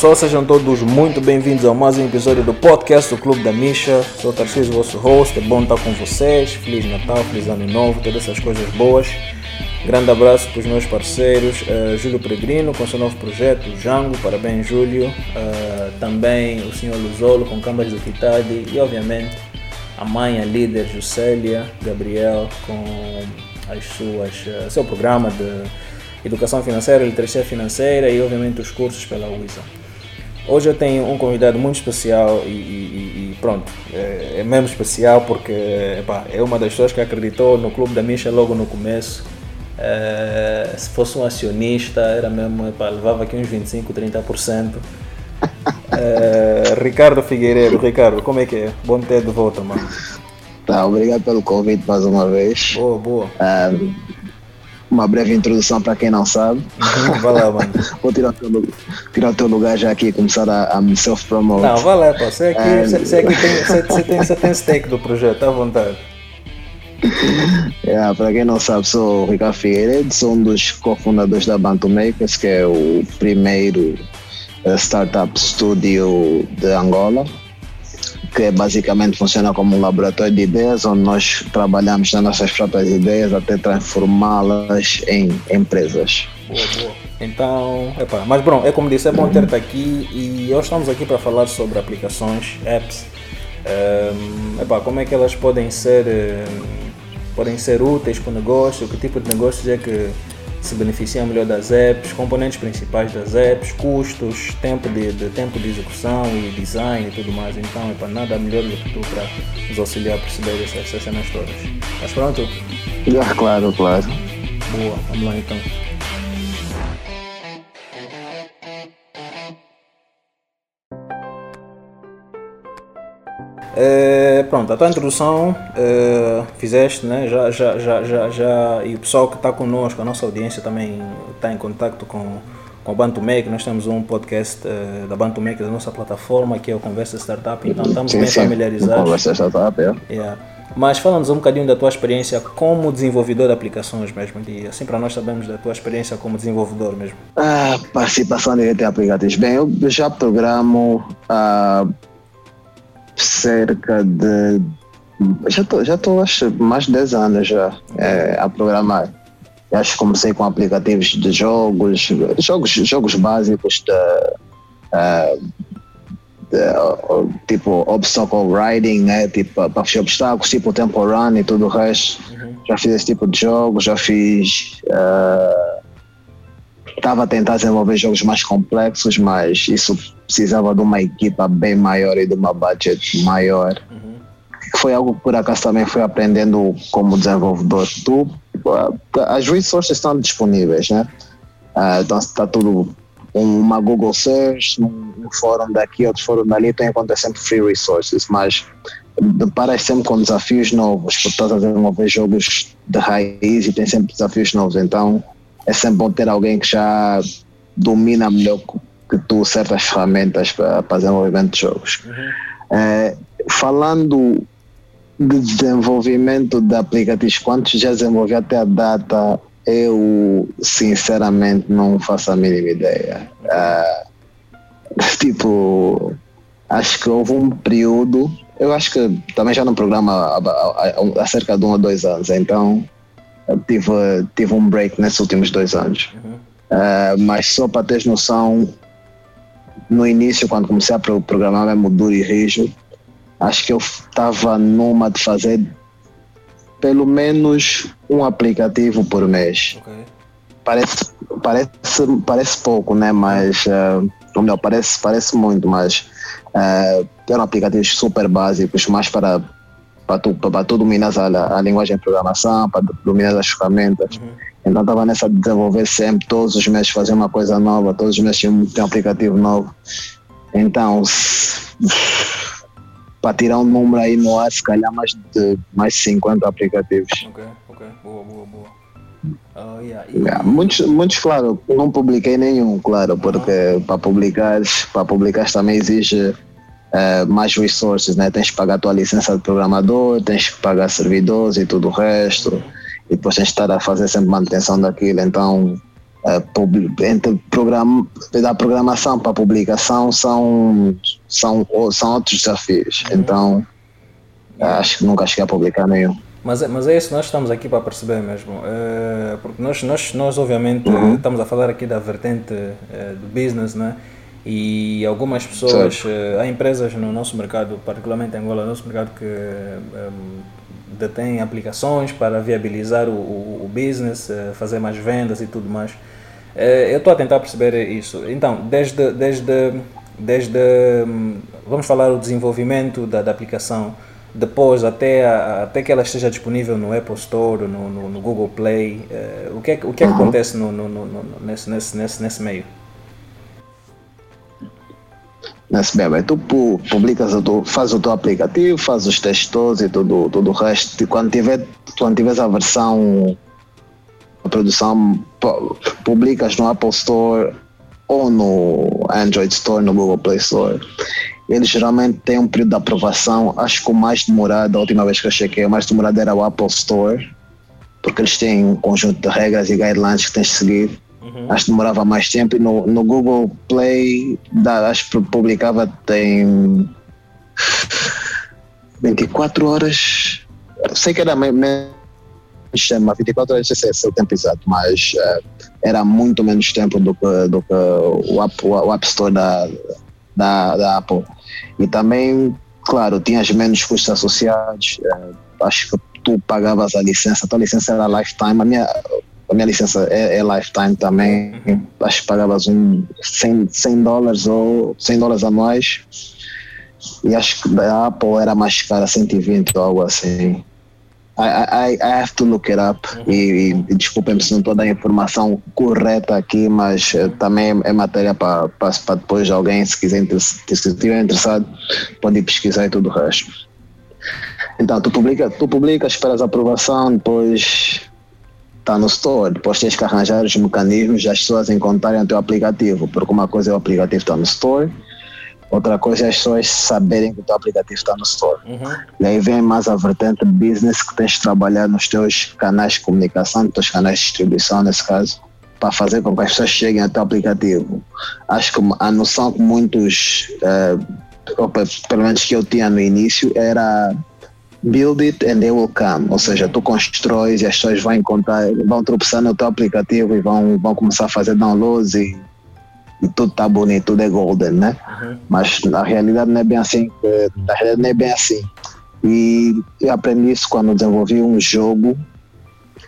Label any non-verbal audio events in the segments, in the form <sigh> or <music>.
pessoal, sejam todos muito bem-vindos a mais um episódio do podcast do Clube da Misha. Sou Tarcísio, vosso host, é bom estar com vocês. Feliz Natal, Feliz Ano Novo, todas essas coisas boas. Grande abraço para os meus parceiros, uh, Júlio Peregrino com seu novo projeto, Jango, parabéns Júlio. Uh, também o senhor Luzolo com Câmaras do Kitadi e obviamente a mãe, a líder Juscelia Gabriel com as suas, uh, seu programa de educação financeira, literacia financeira e obviamente os cursos pela UISA. Hoje eu tenho um convidado muito especial e, e, e pronto, é, é, mesmo especial porque epá, é uma das pessoas que acreditou no Clube da Misha logo no começo. É, se fosse um acionista, era mesmo, epá, levava aqui uns 25, 30%. É, Ricardo Figueiredo, Ricardo, como é que é? Bom ter de volta, mano. Tá, obrigado pelo convite mais uma vez. Boa, boa. Um, uma breve introdução para quem não sabe. Uhum, vai lá, mano. <laughs> Vou tirar o, teu, tirar o teu lugar já aqui e começar a, a me self-promote. Não, vai lá, pô. Você aqui, é, você, aqui tem, você, você, tem, você tem <laughs> stake do projeto, à vontade. Yeah, para quem não sabe, sou o Ricardo Figueiredo, sou um dos cofundadores da Bantu Makers, que é o primeiro uh, startup studio de Angola que basicamente funciona como um laboratório de ideias, onde nós trabalhamos nas nossas próprias ideias até transformá-las em empresas. Boa, boa. Então, epa, mas bom, é como disse, é bom ter-te aqui e hoje estamos aqui para falar sobre aplicações, apps, um, epa, como é que elas podem ser, um, podem ser úteis para o negócio, que tipo de negócios é que se beneficiam melhor das apps, componentes principais das apps, custos, tempo de, de, tempo de execução e design e tudo mais. Então, é para nada melhor do que tu para nos auxiliar a perceber essas, essas cenas todas. Estás pronto? Ah, claro, claro. Boa, vamos lá então. É, pronto, a tua introdução é, fizeste, né? Já, já, já, já, já, e o pessoal que está conosco, a nossa audiência também está em contato com, com a Bantu Make. Nós temos um podcast é, da Bantu Make, da nossa plataforma, que é o Conversa Startup, então estamos sim, bem sim. familiarizados. Conversa Startup, é. Yeah. Mas fala-nos um bocadinho da tua experiência como desenvolvedor de aplicações mesmo, e assim para nós sabemos da tua experiência como desenvolvedor mesmo. Ah, participação de aplicativos. Bem, eu já programo. Ah, cerca de. Já estou, já estou acho, mais de 10 anos já é, a programar. Acho que comecei com aplicativos de jogos, jogos, jogos básicos de, uh, de, tipo obstacle riding, né? tipo, para fechar obstáculos, tipo Temple Run e tudo o resto. Uhum. Já fiz esse tipo de jogos, já fiz. Estava uh, a tentar desenvolver jogos mais complexos, mas isso precisava de uma equipa bem maior e de uma budget maior. Uhum. Foi algo que por acaso também fui aprendendo como desenvolvedor. Tu, as resources estão disponíveis, né? Uh, então está tudo uma Google Search, um, um fórum daqui, outro fórum dali, tu encontra sempre free resources, mas deparas sempre com desafios novos, porque estás a desenvolver jogos de raiz e tem sempre desafios novos, então é sempre bom ter alguém que já domina melhor que tu certas ferramentas para, para desenvolvimento de jogos. Uhum. É, falando de desenvolvimento de aplicativos, quantos já desenvolvi até a data, eu sinceramente não faço a mínima ideia. É, <laughs> tipo, acho que houve um período, eu acho que também já no programa há, há, há cerca de um ou dois anos, então tive, tive um break nesses últimos dois anos. Uhum. Uh, mas só para teres noção, no início, quando comecei a programar mesmo duro e rijo, acho que eu estava numa de fazer pelo menos um aplicativo por mês. Okay. Parece, parece, parece pouco, né? Mas, uh, ou melhor, parece, parece muito, mas uh, eram aplicativos super básicos, mais para, para, tu, dominar a, a linguagem de programação, para dominar as ferramentas. Uhum então estava nessa de desenvolver sempre, todos os meses fazer uma coisa nova, todos os meses tinha um, um aplicativo novo. Então, para tirar um número aí no ar, se calhar mais de mais 50 aplicativos. Ok, ok, boa, boa, boa. Uh, yeah. E... Yeah, muitos, muitos, claro, não publiquei nenhum, claro, porque uh -huh. para publicar, para publicar também exige uh, mais resources, né? Tens que pagar a tua licença de programador, tens que pagar servidores e tudo o resto. E depois tens de estar a fazer sempre manutenção daquilo, então uh, entre programa, da programação para a publicação são, são, são outros desafios. Uhum. Então, acho que nunca cheguei a publicar nenhum. Mas, mas é isso que nós estamos aqui para perceber mesmo. Uh, porque nós, nós, nós obviamente, uhum. estamos a falar aqui da vertente uh, do business, né? E algumas pessoas, uh, há empresas no nosso mercado, particularmente em Angola, no nosso mercado, que um, detêm aplicações para viabilizar o, o, o business, fazer mais vendas e tudo mais. eu estou a tentar perceber isso. Então, desde, desde, desde um, vamos falar o desenvolvimento da, da aplicação depois até, a, até que ela esteja disponível no Apple Store, no, no, no Google Play? O que é, o que, é que uhum. acontece no, no, no, nesse, nesse, nesse, nesse meio? Nesse meio, tu publicas, fazes o teu aplicativo, fazes os testes todos e tudo, tudo o resto. E quando tiver, quando tiveres a versão, a produção, publicas no Apple Store ou no Android Store, no Google Play Store eles geralmente têm um período de aprovação, acho que o mais demorado, a última vez que eu chequei, o mais demorado era o Apple Store, porque eles têm um conjunto de regras e guidelines que tens de seguir. Uhum. Acho que demorava mais tempo. E no, no Google Play, da, acho que publicava tem 24 horas. Sei que era menos chama 24 horas, sei se é o tempo exato, mas uh, era muito menos tempo do que, do que o, App, o App Store da, da, da Apple. E também, claro, tinhas menos custos associados. É, acho que tu pagavas a licença, a tua licença era lifetime, a minha, a minha licença é, é lifetime também. Acho que pagavas um 100, 100 dólares ou 100 dólares anuais. E acho que a Apple era mais cara, 120 ou algo assim. I, I, I have to look it up uhum. e, e desculpem-me se não estou dar a informação correta aqui, mas uh, também é matéria para depois alguém, se quiser se estiver interessado, pode pesquisar e tudo o resto. Então, tu publica, tu publica, esperas a aprovação, depois está no store, depois tens que arranjar os mecanismos das pessoas encontrarem o teu aplicativo, porque uma coisa é o aplicativo estar tá no store, Outra coisa é as pessoas saberem que o teu aplicativo está no store. Uhum. E aí vem mais a vertente business que tens de trabalhar nos teus canais de comunicação, nos teus canais de distribuição, nesse caso, para fazer com que as pessoas cheguem ao teu aplicativo. Acho que a noção que muitos, uh, pelo menos que eu tinha no início, era build it and they will come. Ou seja, tu constróis e as pessoas vão encontrar, vão tropeçar no teu aplicativo e vão, vão começar a fazer downloads e e tudo tá bonito, tudo é golden, né? Uhum. Mas na realidade não é bem assim, na realidade não é bem assim. E eu aprendi isso quando desenvolvi um jogo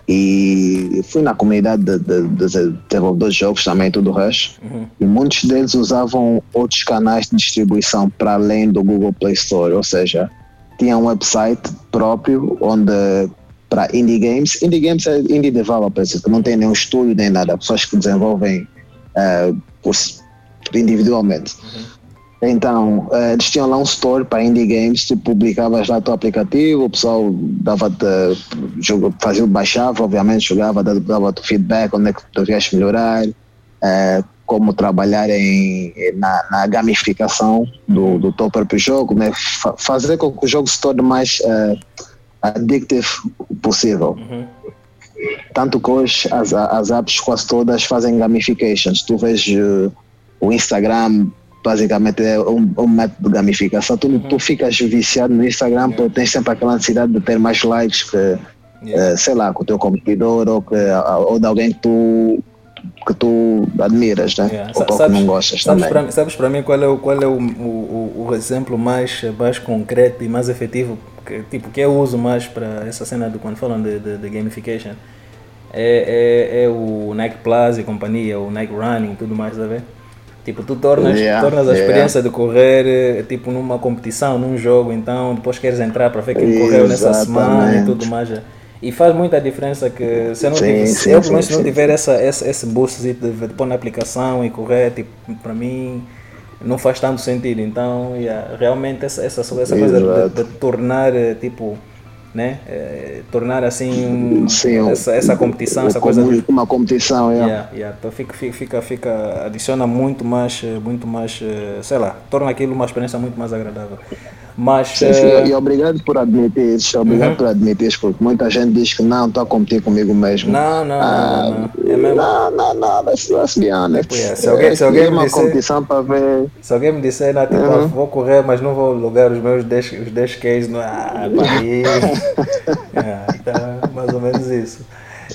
e fui na comunidade de, de, de desenvolvedores de jogos também tudo o resto uhum. e muitos deles usavam outros canais de distribuição para além do Google Play Store, ou seja, tinha um website próprio onde para indie games, indie games é indie developers, que não tem nenhum estúdio nem nada, pessoas que desenvolvem uh, por, individualmente. Uhum. Então, uh, eles tinham lá um store para indie games, tu publicavas lá o teu aplicativo, o pessoal dava-te, fazia, baixava, obviamente, jogava, dava-te feedback, onde é que tu devias melhorar, uh, como trabalhar em, na, na gamificação do, do teu próprio jogo, né? fazer com que o jogo se torne mais uh, addictive possível. Uhum. Tanto que hoje as, as apps quase todas fazem gamifications. Tu vês uh, o Instagram, basicamente é um, um, método de gamificação. Tu, uhum. tu ficas viciado no Instagram yeah. porque tens sempre aquela necessidade de ter mais likes que, yeah. uh, sei lá, com o teu competidor ou, que, ou de alguém que tu que tu admiras, né? Yeah. Ou sabes, que não gostas sabes também. Para, sabes para mim qual é, o, qual é o, o, o exemplo mais, mais concreto e mais efetivo que, tipo, que eu uso mais para essa cena de quando falam de, de, de gamification? É, é, é, o Nike Plus e companhia, o Nike Running e tudo mais, tá ver? Tipo, tu tornas, yeah, tornas a experiência yeah. de correr eh, tipo numa competição, num jogo, então depois queres entrar para ver quem correu nessa semana e tudo mais. E faz muita diferença que se eu não sim, tiver, sim, eu, sim, se não tiver essa, essa, esse boost de, de, pôr na aplicação e correr, tipo, para mim não faz tanto sentido. Então, yeah, realmente essa, essa, essa coisa de, de, tornar eh, tipo né? É, tornar assim um, Sim, essa, essa competição, essa coisa uma competição, yeah. Yeah, yeah. Então fica, fica, fica, adiciona muito mais, muito mais, eh, sei lá, torna aquilo uma experiência muito mais agradável. Mas, sim, sim, uh... e obrigado por admitir isso, obrigado uhum. por admitir isso, porque muita gente diz que não, está a competir comigo mesmo. Não, não, ah, não, não. É mesmo? Não, não, não, be honest. Yeah, se alguém, se alguém é me disser, para ver. se alguém me disser, não, tipo, Uhum. vou correr, mas não vou alugar os meus 10, os 10 Ks, não, ah, aí. Ah, <laughs> então, mais ou menos isso.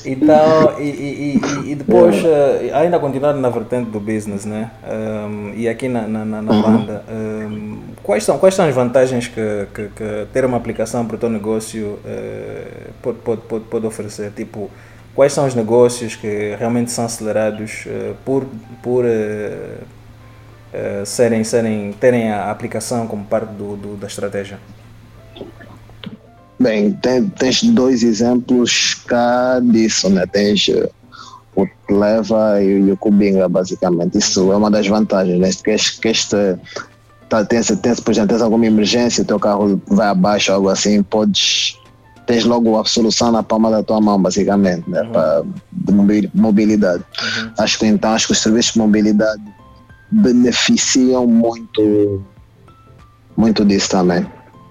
Então, e, e, e, depois, eh, ainda continuando na vertente do business, né? Um, e aqui na, na, na- na Uhum. banda, um, quais, são, quais são as vantagens que, que, que ter uma aplicação para o teu negócio eh, pode, pode, pode, pode oferecer? Tipo, quais são os negócios que realmente são acelerados eh, por, por eh, eh, serem, serem, terem a aplicação como parte do, do- da estratégia? Bem, tem, tens dois exemplos cá disso, né? Tens o Leva e o Cubinga, basicamente. Isso é uma das vantagens, né? Que que este tá, tens, tens, por exemplo, tens alguma emergência, o teu carro vai abaixo, algo assim, podes. Tens logo a solução na palma da tua mão, basicamente, né? Pra, de mobi- mobilidade. Acho que então, acho que os serviços de mobilidade beneficiam muito, muito disso também.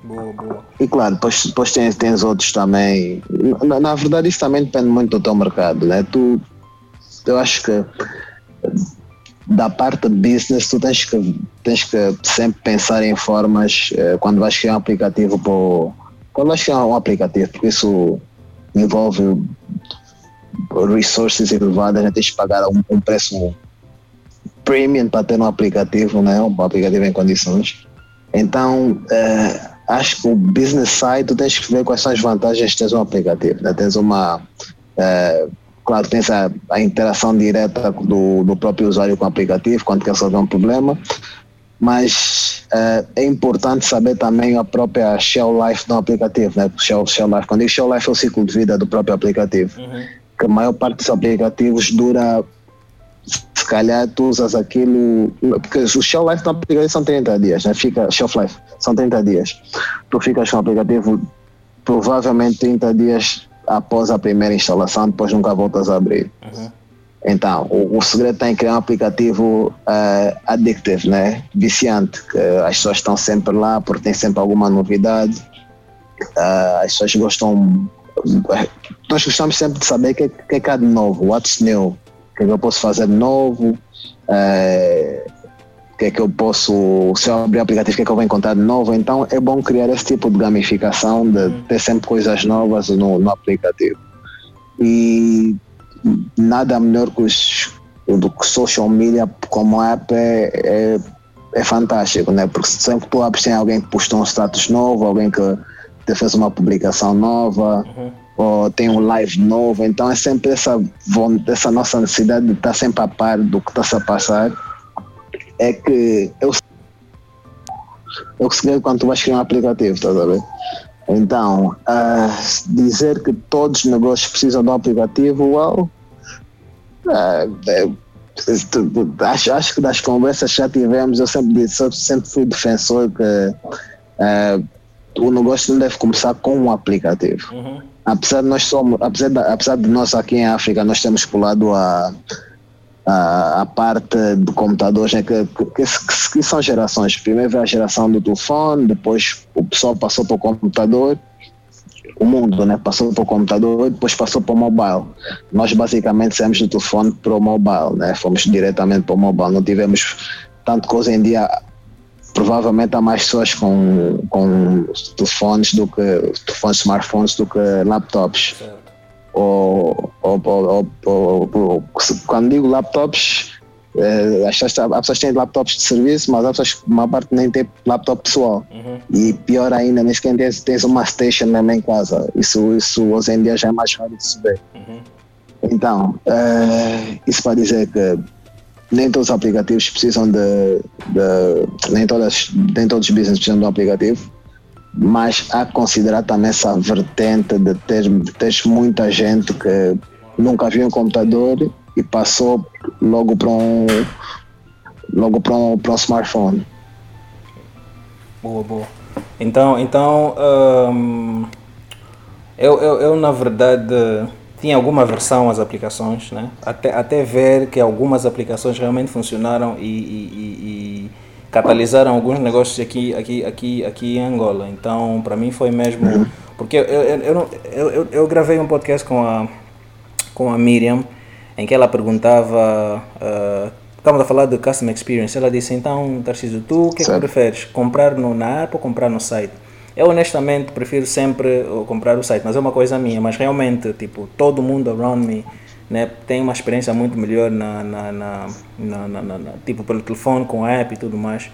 Boa, boa. E claro, depois, depois tens, tens outros também. Na, na verdade, isso também depende muito do teu mercado, né? Tu, eu acho que da parte de business, tu tens que, tens que sempre pensar em formas eh, quando vais criar um aplicativo para quando vais criar um aplicativo, porque isso envolve resources elevadas, né? tens que pagar um, um preço premium para ter um aplicativo, né? um aplicativo em condições. Então, eh, acho que o business side, tu tens que ver quais são as vantagens de teres um aplicativo. Né? Tens uma. eh, claro, tens a, a interação direta do, do próprio usuário com o aplicativo quando quer resolver um problema, mas eh, é importante saber também a própria shelf life do aplicativo. Né? Shelf, shelf life. Quando digo shelf life, é o ciclo de vida do próprio aplicativo. Que a maior parte dos aplicativos dura se calhar tu usas aquilo, porque o shelf life do aplicativo são 30 dias, né? Fica, shelf life, são 30 dias. Tu ficas com o aplicativo provavelmente 30 dias após a primeira instalação, depois nunca voltas a abrir. Então, o, o segredo está em criar um aplicativo eh, addictive, né? Viciante, que as pessoas estão sempre lá porque tem sempre alguma novidade. Ah, as pessoas gostam. Nós gostamos sempre de saber o que, que é que há de novo, what's new, o que é que eu posso fazer de novo, eh, o que é que eu posso, se eu abrir o aplicativo, o que é que eu vou encontrar de novo. Então é bom criar esse tipo de gamificação, de ter sempre coisas novas no, no aplicativo. E nada melhor que os do que social media como app é, é, é fantástico, né? Porque sempre que tu abres tem alguém que postou um status novo, alguém que te fez uma publicação nova, ou tem um live novo, então é sempre essa, essa nossa necessidade de estar sempre a par do que está-se a passar, é que eu eu consegui quando tu vais criar um aplicativo, estás a ver? Então, ah, dizer que todos os negócios precisam de um aplicativo, well, ah, é, acho, acho que das conversas que já tivemos, eu sempre, sempre fui defensor que ah, o negócio não deve começar com um aplicativo. Apesar de nós somos, apesar de, apesar de nós aqui em África, nós temos pulado a, a, a parte de computadores, né, que, que, que, que são gerações. Primeiro veio a geração do telefone, depois o pessoal passou para o computador, o mundo né, passou para o computador, depois passou para o mobile. Nós basicamente saímos do telefone para o mobile, né, fomos diretamente para o mobile, não tivemos tanto coisa em dia. Provavelmente há mais pessoas com, com telefones do que telefones smartphones do que laptops ou, ou, ou, ou- ou- quando digo laptops, eh, as pessoas, há pessoas que têm laptops de serviço, mas há pessoas que uma parte nem tem laptop pessoal. E pior ainda, nem sequer tens, tens uma station mesmo em casa. Isso, isso hoje em dia já é mais raro de se ver. Então, eh, isso para dizer que nem todos os aplicativos precisam de, de- nem, todas, nem todos os business precisam de um aplicativo, mas há que considerar também essa vertente de ter, de teres muita gente que nunca viu um computador e passou logo para um logo para um, um smartphone. Boa, boa. Então, então hum, eu, eu, eu, na verdade, tinha alguma aversão às aplicações, né? até, até ver que algumas aplicações realmente funcionaram e, e, e- e catalisaram alguns negócios aqui, aqui, aqui, aqui em Angola. Então, para mim foi mesmo. Porque eu, eu, eu, eu, eu gravei um podcast com a, com a Miriam em que ela perguntava, uh, estávamos a falar de Customer Experience, ela disse, então, Tarcísio, tu o que, é que preferes, comprar no, na app ou comprar no site? Eu honestamente prefiro sempre comprar o site, mas é uma coisa minha, mas realmente, tipo, todo mundo around me né, tem uma experiência muito melhor na, na, na, na, tipo pelo telefone com a app e tudo mais.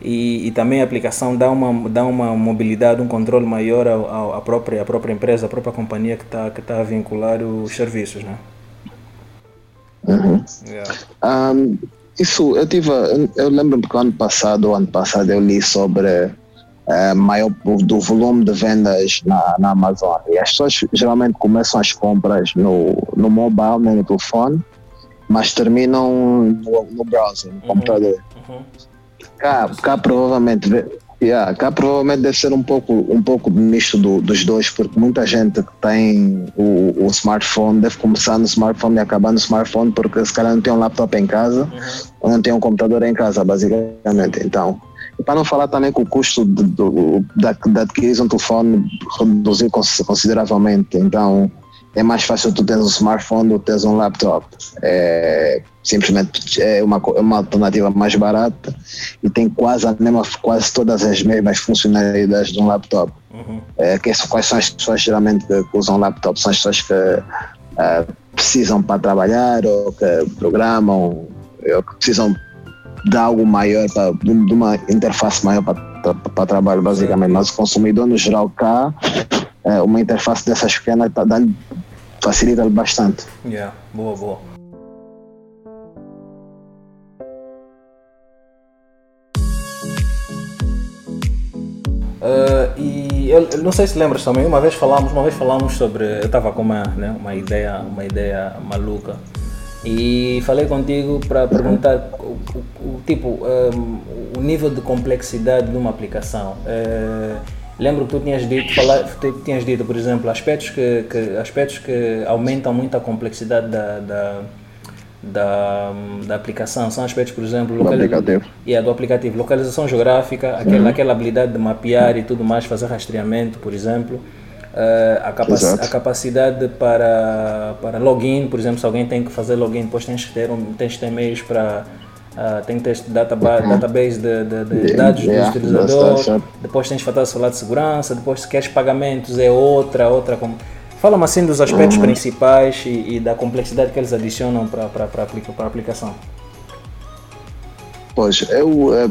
E, e, também a aplicação dá uma dá uma mobilidade um controle maior à, à própria à própria empresa à própria companhia que está que está a vincular os serviços né uhum. yeah. um, isso eu tive eu lembro que ano passado ano passado eu li sobre uh, maior do volume de vendas na, na Amazon. E as pessoas geralmente começam as compras no, no mobile, né, no telefone, mas terminam no, no browser, no uhum. computador. Uhum. Cá, cá provavelmente Yeah, cá provavelmente deve ser um pouco, um pouco misto do, dos dois, porque muita gente que tem o, o, smartphone deve começar no smartphone e acabar no smartphone, porque se calhar não tem um laptop em casa uhum. ou não tem um computador em casa, basicamente. Então, e para não falar também que o custo de, de, da, da adquisição um telefone reduziu consideravelmente. Então, é mais fácil tu tens um smartphone do que tens um laptop. É, simplesmente é uma, é uma alternativa mais barata e tem quase, a mesma, quase todas as mesmas funcionalidades de um laptop. Uhum. É, que, quais são as pessoas geralmente que usam laptop? São as pessoas que uh, precisam para trabalhar ou que programam ou que precisam de algo maior, pra, de uma interface maior para, para trabalho, basicamente. Mas o consumidor, no geral, cá, é, uma interface dessas pequenas dando, facilita bastante. Yeah, boa, boa. Uh, e eu, eu, não sei se lembras também, uma vez falamos, uma vez falamos sobre, eu estava com uma, né, uma ideia, uma ideia maluca e falei contigo para perguntar o, o, o tipo um, o nível de complexidade de uma aplicação. Uh, lembro que tu tinhas dito, falar, tu tinhas dito, por exemplo, aspectos que, que, aspectos que aumentam muito a complexidade da, da, da, da aplicação. São aspectos, por exemplo, do aplicativo. Yeah, do aplicativo. Localização geográfica, aquela, uhum. aquela habilidade de mapear e tudo mais, fazer rastreamento, por exemplo. Uh, a, capac a, capacidade para, para login, por exemplo, se alguém tem que fazer login, depois tens que ter, um, tens que ter meios para. Uh, tem que ter database, database de, de, de yeah, dados yeah, do utilizador, depois tens que falar de segurança, depois se queres pagamentos é outra, outra. Fala-me assim dos aspectos uhum. principais e, e, da complexidade que eles adicionam para a aplica, aplicação. Pois, eu. É,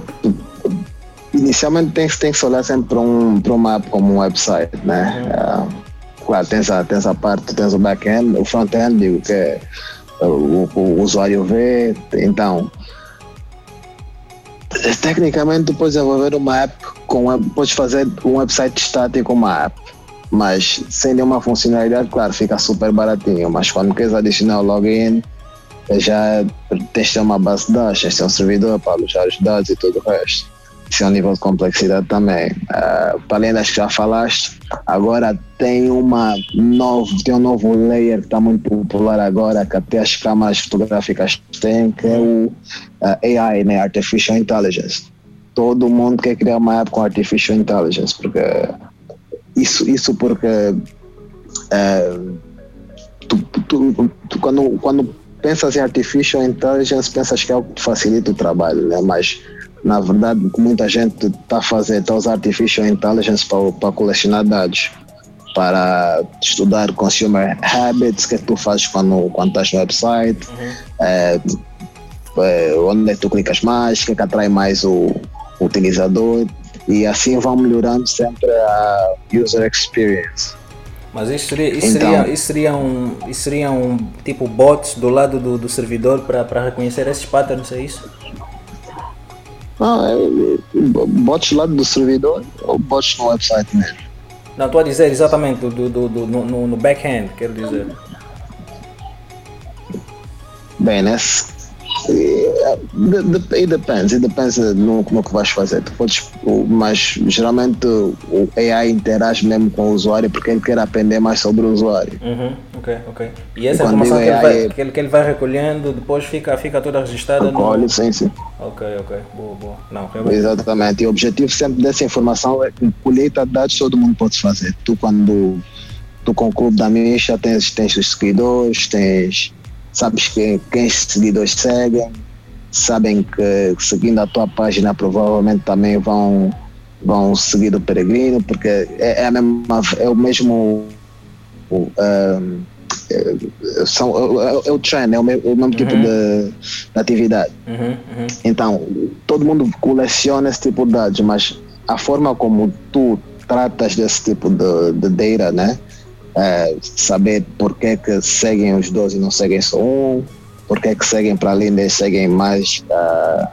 inicialmente tem, tem que se olhar sempre para um, para uma app como um website, né? Uhum. Uh, claro, tens a, tens a parte, tens o back-end, o front-end, o que é, o, o, usuário vê, então tecnicamente tu podes desenvolver uma app com podes fazer um website estático com uma app mas sem nenhuma funcionalidade claro fica super baratinho mas quando queres adicionar o login já tens uma base de dados tens um servidor para alojar os dados e tudo o resto um nível de complexidade também. Uh, para além das que já falaste, agora tem uma novo, tem um novo layer que está muito popular agora, que até as câmaras fotográficas têm, que é o uh, ah, AI, né? Artificial Intelligence. Todo mundo quer criar uma app com Artificial Intelligence, porque isso, isso porque uh, tu, tu, tu, quando, quando pensas em Artificial Intelligence, pensas que é algo que facilita o trabalho, né? mas na verdade, que muita gente está a fazer, está a usar Artificial Intelligence para, para colecionar dados, para estudar consumer habits, o que é que tu fazes quando, quando estás no website, uhum. é, é, onde é que tu clicas mais, o que é que atrai mais o, o utilizador, e assim vão melhorando sempre a user experience. Mas isso seria, isso então, seria, isso seria, um, isso seria um tipo bots do lado do, do servidor para reconhecer esses patterns, é isso? Ah, é, bote lá do servidor ou bote no website mesmo? Não, estou a dizer exatamente do, do, do, no, no back-end, quero dizer. Bem, nesse, It depends, it depends no, no que vais fazer. Tu podes, mas geralmente o AI interage mesmo com o usuário porque ele quer aprender mais sobre o usuário. Uhum, ok, ok. E essa e informação que ele, vai, que, ele, que ele vai recolhendo depois fica, fica toda registrada recolhe, no... sim, sim. Ok, ok, boa, boa. Não, realmente... Exatamente, e o objetivo sempre dessa informação é que colheita de dados todo mundo pode fazer. Tu quando tu com o clube da Misha tens, tens os seguidores, tens sabes quem, quem seguidores seguem, sabem que seguindo a tua página provavelmente também vão, vão seguir o peregrino, porque é, é, mesma, é o mesmo. Uh, é, são, é, é, o trend, é o mesmo, o mesmo tipo uhum. tipo de, de atividade. Uhum, uhum. Então, todo mundo coleciona esse tipo de dados, mas a forma como tu tratas desse tipo de, de data, né? É, saber por que, que seguem os dois e não seguem só um, por que, que seguem para além e seguem mais uh,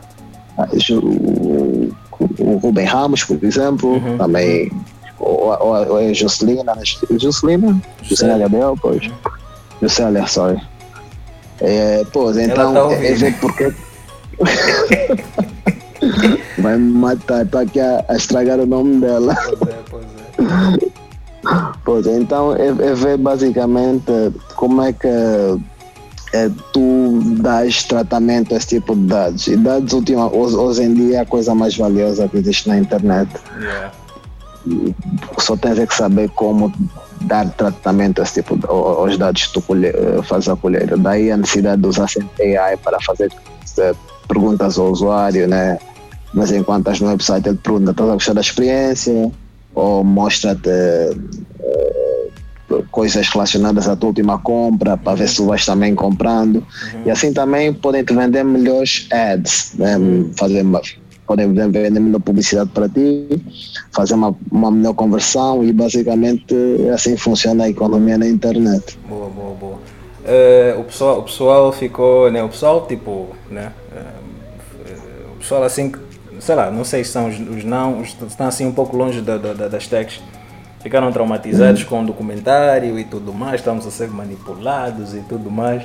o, o Rubem Ramos, por exemplo, uhum. também, ou, ou, ou a Juscelina, Juscelina? Juscelina Gabriel, pois. Uhum. Juscelina, sorry. É, pois, então, tá é ver porque. <laughs> Vai me matar, estou aqui a, a, estragar o nome dela. Pois é, pois é. Pois é, então é, é ver basicamente como é que é, tu dás tratamento a esse tipo de dados. E dados ultima, hoje, em dia é a coisa mais valiosa que existe na internet. Yeah. Só tens é que saber como dar tratamento a esse tipo de, aos dados que tu colhe, fazes a colheita. Daí a necessidade de usar sempre AI para fazer eh, perguntas ao usuário, né? Mas enquanto estás no website ele pergunta, estás a gostar da experiência? Ou mostra-te coisas relacionadas à tua última compra para ver se tu vais também comprando. Uhum. E assim também podem te vender melhores ads, né? fazer podem vender melhor publicidade para ti, fazer uma, uma melhor conversão e basicamente assim funciona a economia na internet. Boa, boa, boa. Uh, o, pessoal, o pessoal ficou, né, o pessoal tipo, né, uh, o pessoal assim, sei lá, não sei se são os, os não, os, estão assim um pouco longe da, da, das techs, ficaram traumatizados com o documentário e tudo mais, estamos a ser manipulados e tudo mais.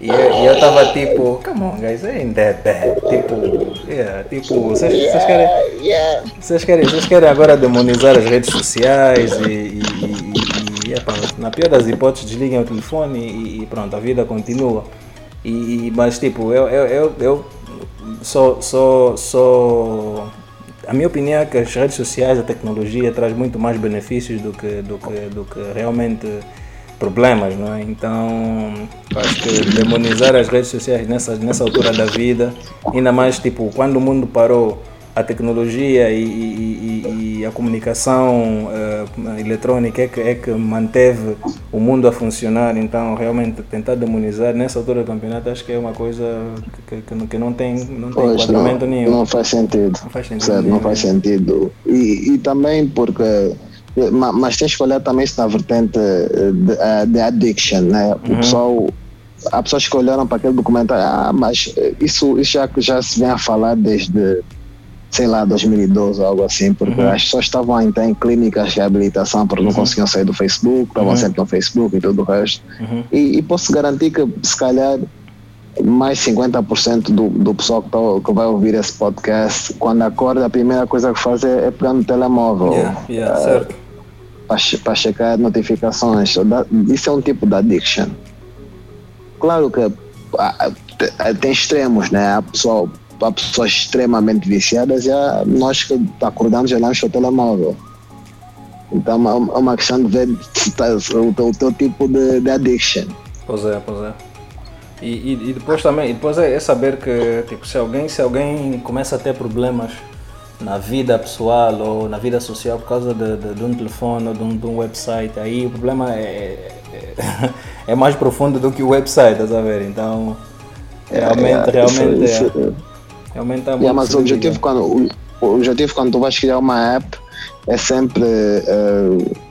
E eu, eu tava tipo, come on guys, ain't that bad. Tipo, yeah, tipo, vocês, vocês querem. Vocês querem, vocês querem agora demonizar as redes sociais e, e, e, e epa, na pior das hipóteses desliguem o telefone e, e pronto, a vida continua. E, mas tipo, eu, eu, eu, eu sou, sou, sou. A minha opinião é que as redes sociais, a tecnologia traz muito mais benefícios do que, do que, do que realmente problemas, não é? Então, acho que demonizar as redes sociais nessa, nessa altura da vida, ainda mais tipo, quando o mundo parou, a tecnologia e, e, e a comunicação uh, eletrônica é que, é que manteve o mundo a funcionar, então realmente tentar demonizar nessa altura do campeonato acho que é uma coisa que, que, que não tem, não tem enquadramento não, nenhum. Não faz sentido. Não faz sentido. Certo, não faz sentido. E, e também porque mas tens que olhar também isso na vertente de, eh, de addiction, né? O uhum. pessoal, há pessoas que olharam para aquele documentário, ah, mas isso, isso já, já se vem a falar desde, sei lá, 2012 ou algo assim, porque uhum. as pessoas estavam a entrar em clínicas de reabilitação porque uhum. não conseguiam sair do Facebook, estavam uhum. sempre no Facebook e tudo o resto. Uhum. E, e, posso garantir que, se calhar, mais 50% do, do pessoal que, tá, que vai ouvir esse podcast, quando acorda, a primeira coisa que faz é, é pegar no telemóvel. Yeah, yeah, uh, certo para checar notificações. Isso é um tipo de addiction. Claro que tem extremos, né? A pessoa, a pessoas extremamente viciadas já nós que acordamos já lança o telemóvel. Então é uma questão de ver tá, o, teu, o teu tipo de, de addiction. Pois é, pois é. E, e, e, depois também, depois é, é saber que tipo, se alguém, se alguém começa a ter problemas na vida pessoal ou na vida social por causa de, de, de um telefone ou de um, de um, website, aí o problema é, é, é, <laughs> mais profundo do que o website, estás a ver? Então, realmente, é, realmente, é, realmente está yeah, Mas o objetivo, quando, o, o objetivo quando tu vais criar uma app é sempre... Uh,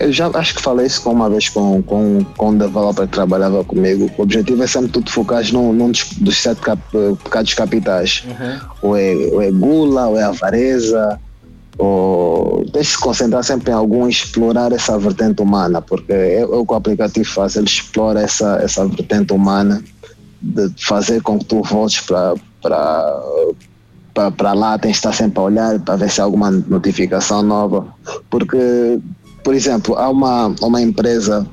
eu já acho que falei isso uma vez com, com, com um developer que trabalhava comigo. O objetivo é sempre tu te focares num, num dos, dos sete cap, pecados capitais. Uhum. Ou, é, ou é gula, ou é avareza, ou deixe se concentrar sempre em algum explorar essa vertente humana, porque é, é o que o aplicativo faz, ele explora essa, essa vertente humana de fazer com que tu voltes para para lá, tens de estar sempre a olhar para ver se há alguma notificação nova. Porque, por exemplo, há uma, uma empresa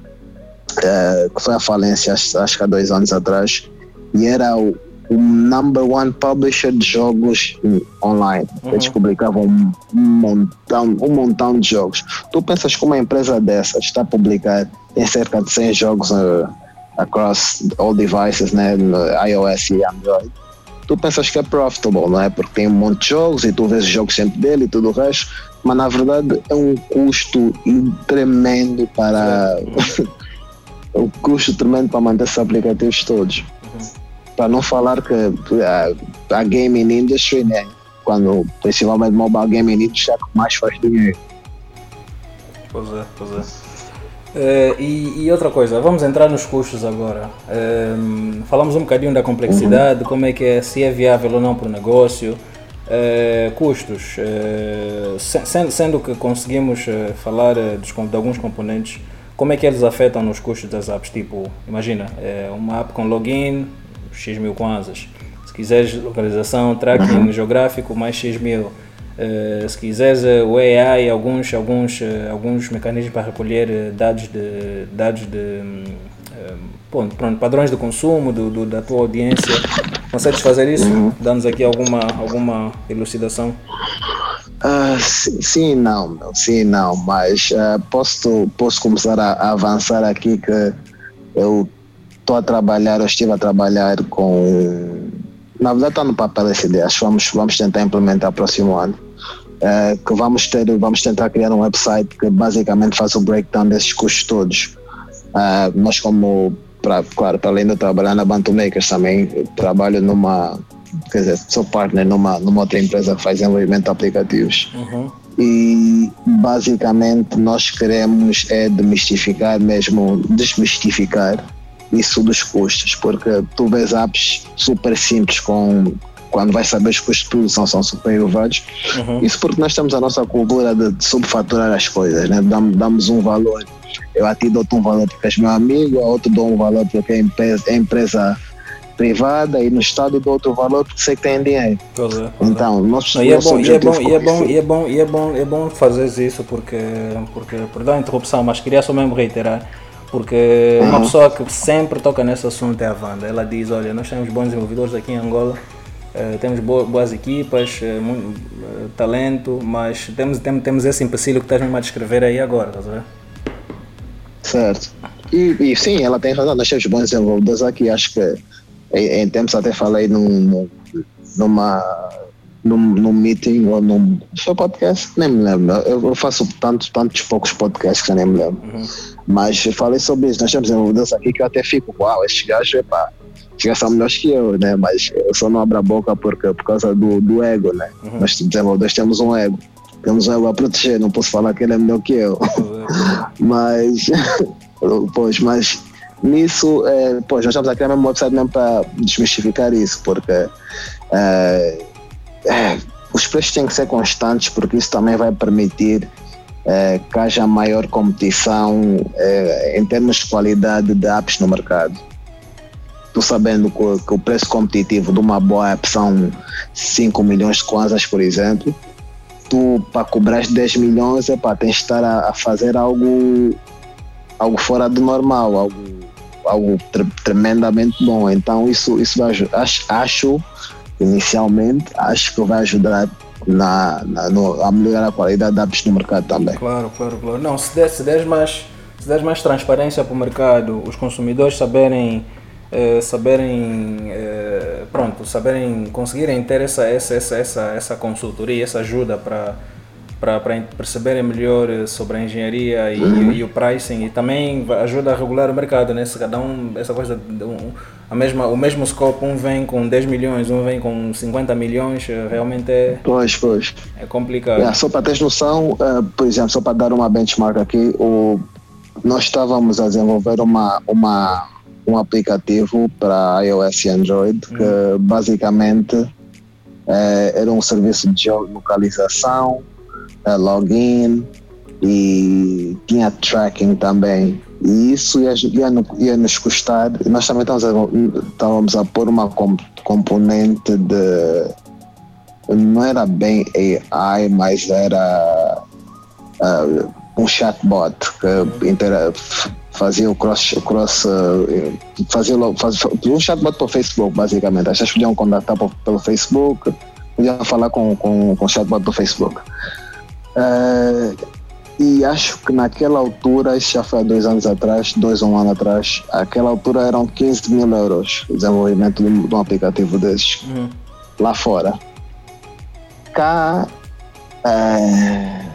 é, que foi à falência, acho, acho que há dois anos atrás, e era o, o number one publisher de jogos online. Uhum. Eles publicavam um, montão, um montão de jogos. Tu pensas que uma empresa dessa está a publicar em cerca de 100 jogos uh, across all devices, né, iOS e Android, tu pensas que é profitable, não é? Porque tem um monte de jogos e tu vês os jogos sempre dele e tudo o resto, mas na verdade é um custo tremendo para. <laughs> um custo tremendo para manter esses aplicativos todos. Uhum. Para não falar que a, a gaming industry, né? Quando principalmente mobile gaming industry é que mais faz dinheiro. Pois é, pois é. Uh, e, e, outra coisa, vamos entrar nos custos agora. Uh, falamos um bocadinho da complexidade, uhum. como é que é, se é viável ou não para o negócio. Uh, custos, sendo, sendo, que conseguimos falar dos, de alguns componentes, como é que eles afetam nos custos das apps? Tipo, imagina, uma app com login, X mil kwanzas. Se quiseres localização, tracking uhum. geográfico, mais X mil. Uh, se quiseres uh, o AI, alguns, alguns, uh, alguns mecanismos para recolher dados de, dados de um, pronto, pronto, padrões de consumo do, do, da tua audiência. Consegues fazer isso? Uhum. Dá-nos aqui alguma, alguma elucidação? Uh, sim, sim, não, sim, não, mas posso, posso começar a, a, avançar aqui que eu estou a trabalhar, eu estive a trabalhar com. Na verdade, está no papel essa ideia, acho que vamos, vamos tentar implementar próximo ano uh, que vamos ter, vamos tentar criar um website que basicamente faz o breakdown desses custos todos. Uh, nós como, pra, claro, para além de trabalhar na Bantu Makers também trabalho numa, quer dizer, sou partner numa, numa outra empresa que faz desenvolvimento de aplicativos. Uhum. E basicamente nós queremos é demistificar mesmo, desmistificar isso dos custos, porque tu vês apps super simples com quando vai saber os custos de produção são super elevados. Uhum. Isso porque nós temos a nossa cultura de, subfaturar as coisas, né? Damos, damos um valor. Eu a ti dou-te um valor porque és meu amigo, a outro dou um valor porque é empresa, é empresa privada e no Estado dou outro valor porque sei que tem dinheiro. É, então, e é bom, e é bom, e é bom, e é bom, e é bom, é bom fazer isso porque, porque, perdão a interrupção, mas queria só mesmo reiterar porque uhum. uma pessoa que sempre toca nesse assunto é a Wanda. Ela diz, olha, nós temos bons desenvolvedores aqui em Angola, Uh, temos boas equipas, uh, muito, uh, talento, mas temos, temos, temos esse empecilho que estás mesmo a descrever aí agora, estás a ver? Certo. E, e, sim, ela tem razão, nós temos bons desenvolvedores aqui, acho que em, em tempos até falei num, numa, num, num meeting ou num seu podcast, nem me lembro, eu, eu faço tantos, tantos poucos podcasts que já nem me lembro, uhum. mas falei sobre isso, nós temos desenvolvedores aqui que eu até fico, uau, este gajo, epá, já são melhores que eu, né? Mas eu só não abro a boca porque, por causa do, do ego, né? Uhum. Nós desenvolvedores temos um ego. Temos um ego a proteger, não posso falar que ele é melhor que eu. Uhum. <laughs> mas, <laughs> pois, mas nisso, é, pois, nós estamos a criar mesmo website mesmo para desmistificar isso, porque é, é, os preços têm que ser constantes, porque isso também vai permitir é, que haja maior competição é, em termos de qualidade de apps no mercado tu sabendo que, que, o preço competitivo de uma boa app são 5 milhões de kwanzas, por exemplo, tu para cobrar 10 milhões, epa, tens de estar a, a, fazer algo, algo fora do normal, algo, algo tre tremendamente bom. Então isso, isso vai acho, acho, inicialmente, acho que vai ajudar na, na no, a melhorar a qualidade da apps no mercado também. Claro, claro, claro. Não, se der, se der mais se der mais transparência para o mercado, os consumidores saberem eh, saberem uh, pronto saberem conseguirem ter essa essa essa essa, essa consultoria essa ajuda para para perceberem melhor eh, sobre a engenharia e, uhum. e, o pricing. E também ajuda a regular o mercado né? Se cada um essa coisa um, a mesma o mesmo scope um vem com 10 milhões um vem com 50 milhões realmente é pois pois. é complicado. Yeah, só para ter noção uh, por exemplo só para dar uma benchmark aqui o nós estávamos a desenvolver uma uma um aplicativo para iOS e Android que uhum. basicamente é, era um serviço de geolocalização, é, login e tinha tracking também. E isso ia, ia, ia nos custar. Nós também estávamos a, estávamos a pôr uma componente de. Não era bem AI, mas era uh, um chatbot que intera, fazia o cross, cross uh, fazia, faz, um chatbot para o Facebook, basicamente. As pessoas podiam contatar pelo Facebook, podiam falar com, com, com o chatbot do Facebook. Uh, E acho que naquela altura, isso já foi há dois anos atrás, dois ou um ano atrás, aquela altura eram 15 mil euros o desenvolvimento de um aplicativo desses uhum. lá fora. Cá, é,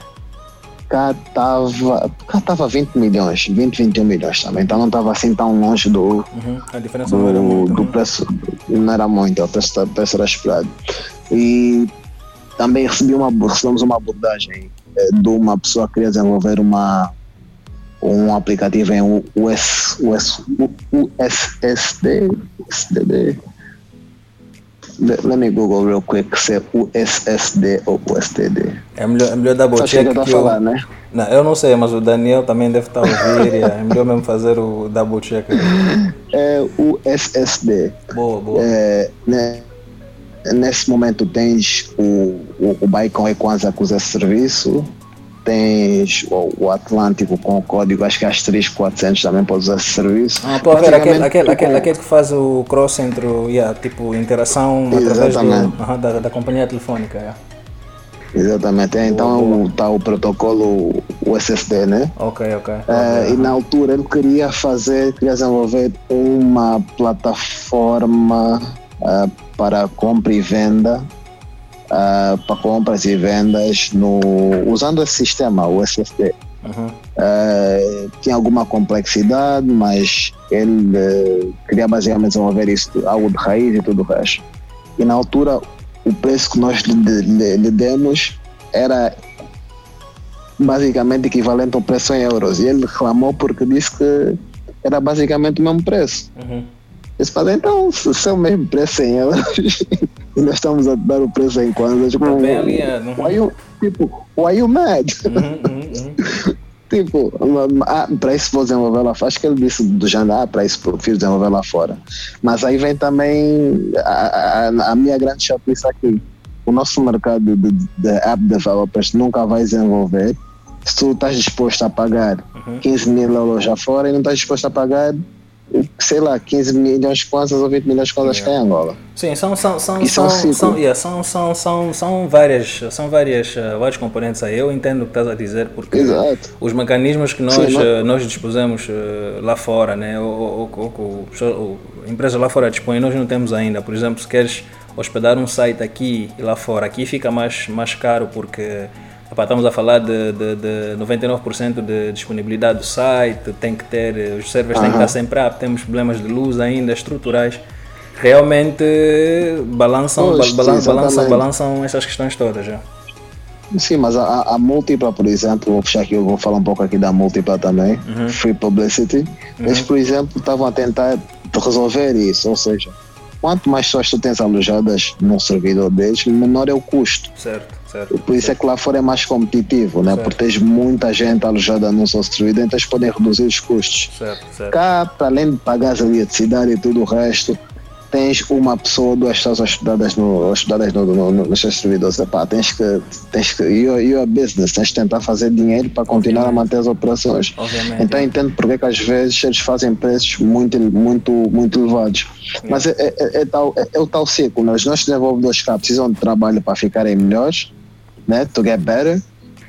cá estava cá tava 20 milhões, 20, 21 milhões também, então não estava assim tão longe do, uhum. A diferença do, não era muito, do preço, não era muito, o preço, o preço era esperado. E também recebi uma, recebemos uma abordagem eh, de uma pessoa que queria desenvolver uma, um aplicativo em US, US, USSD, USDD. Let me Google real quick se é USSD ou USDD. É melhor, é melhor double Só check. Chega a falar, eu, né? Não, eu não sei, mas o Daniel também deve estar a ouvir. é <laughs> melhor mesmo fazer o double check. É USSD. Boa, boa. É, né? Nesse momento tens o, o, o Bicon Equanza com esse serviço, tens o, Atlântico com o código, acho que é as 3400 também pode usar esse serviço. Ah, pode ver, aquele, aquele, aquele, aquele que faz o cross entre, yeah, tipo, interação através do, uh, da, da companhia telefônica. Yeah. Exatamente, é, então está o protocolo o SSD, né? Ok, ok. Uh, e na altura ele queria fazer, queria desenvolver uma plataforma uh, para compra e venda, uh, para compras e vendas no, usando esse sistema, o SSD. Uhum. Uh, tinha alguma complexidade, mas ele uh, queria basicamente desenvolver isso, algo de raiz e tudo o resto. E na altura, o preço que nós lhe, lhe, lhe demos era basicamente equivalente ao preço em euros. E ele reclamou porque disse que era basicamente o mesmo preço. Uhum. Eles falam, então, se é o mesmo preço em euros <laughs> e nós estamos a dar o preço em kwanzas, tipo, bem alinhado. Why you, tipo, why you mad? Uhum, uhum, uhum. <laughs> tipo, ah, para isso vou desenvolver lá fora. Acho que ele disse do jantar, ah, para isso prefiro desenvolver lá fora. Mas aí vem também a, a, a minha grande chatice aqui. O nosso mercado de, de app developers nunca vai desenvolver se tu estás disposto a pagar uhum. 15 mil euros já fora e não estás disposto a pagar sei lá, 15 milhões de kwanzas ou 20 milhões de kwanzas yeah. que é Angola. Sim, são, são, são, são, são, são, yeah, são, são, são, são várias, são várias, uh, vários componentes aí. Eu entendo o que estás a dizer, porque Exato. os mecanismos que nós, Sim, uh, nós dispusemos uh, lá fora, né, ou, ou, empresas lá fora dispõem, nós não temos ainda. Por exemplo, se queres hospedar um site aqui e lá fora, aqui fica mais, mais caro porque Epá, estamos a falar de, de, de 99% de disponibilidade do site, tem que ter, os servers uhum. têm que estar sempre up, temos problemas de luz ainda estruturais. Realmente balançam, balançam, balançam, balançam essas questões todas já. Sim, mas a, a múltipla, por exemplo, vou puxar aqui, eu vou falar um pouco aqui da múltipla também, uhum. Free Publicity. Uhum. Eles, por exemplo, estavam a tentar resolver isso, ou seja, quanto mais pessoas tu tens alojadas no servidor deles, menor é o custo. Certo. Certo, Por isso é que lá fora é mais competitivo, né? porque tens muita gente alojada no servidor, então eles podem reduzir os custos. Certo, certo. Cá, para além de pagar a eletricidade e tudo o resto, tens uma pessoa, duas pessoas hospedadas, no, hospedadas no, no, no, nos seus servidores. Epá, tens que, tens que, you're, you're business, tens que tentar fazer dinheiro para continuar Obviamente. a manter as operações. Obviamente. Então entendo porque que às vezes eles fazem preços muito, muito, muito elevados. Mas é, é, é, é tal, é, é, o tal ciclo, né? os nossos desenvolvedores cá precisam de trabalho para ficarem melhores né, to get better,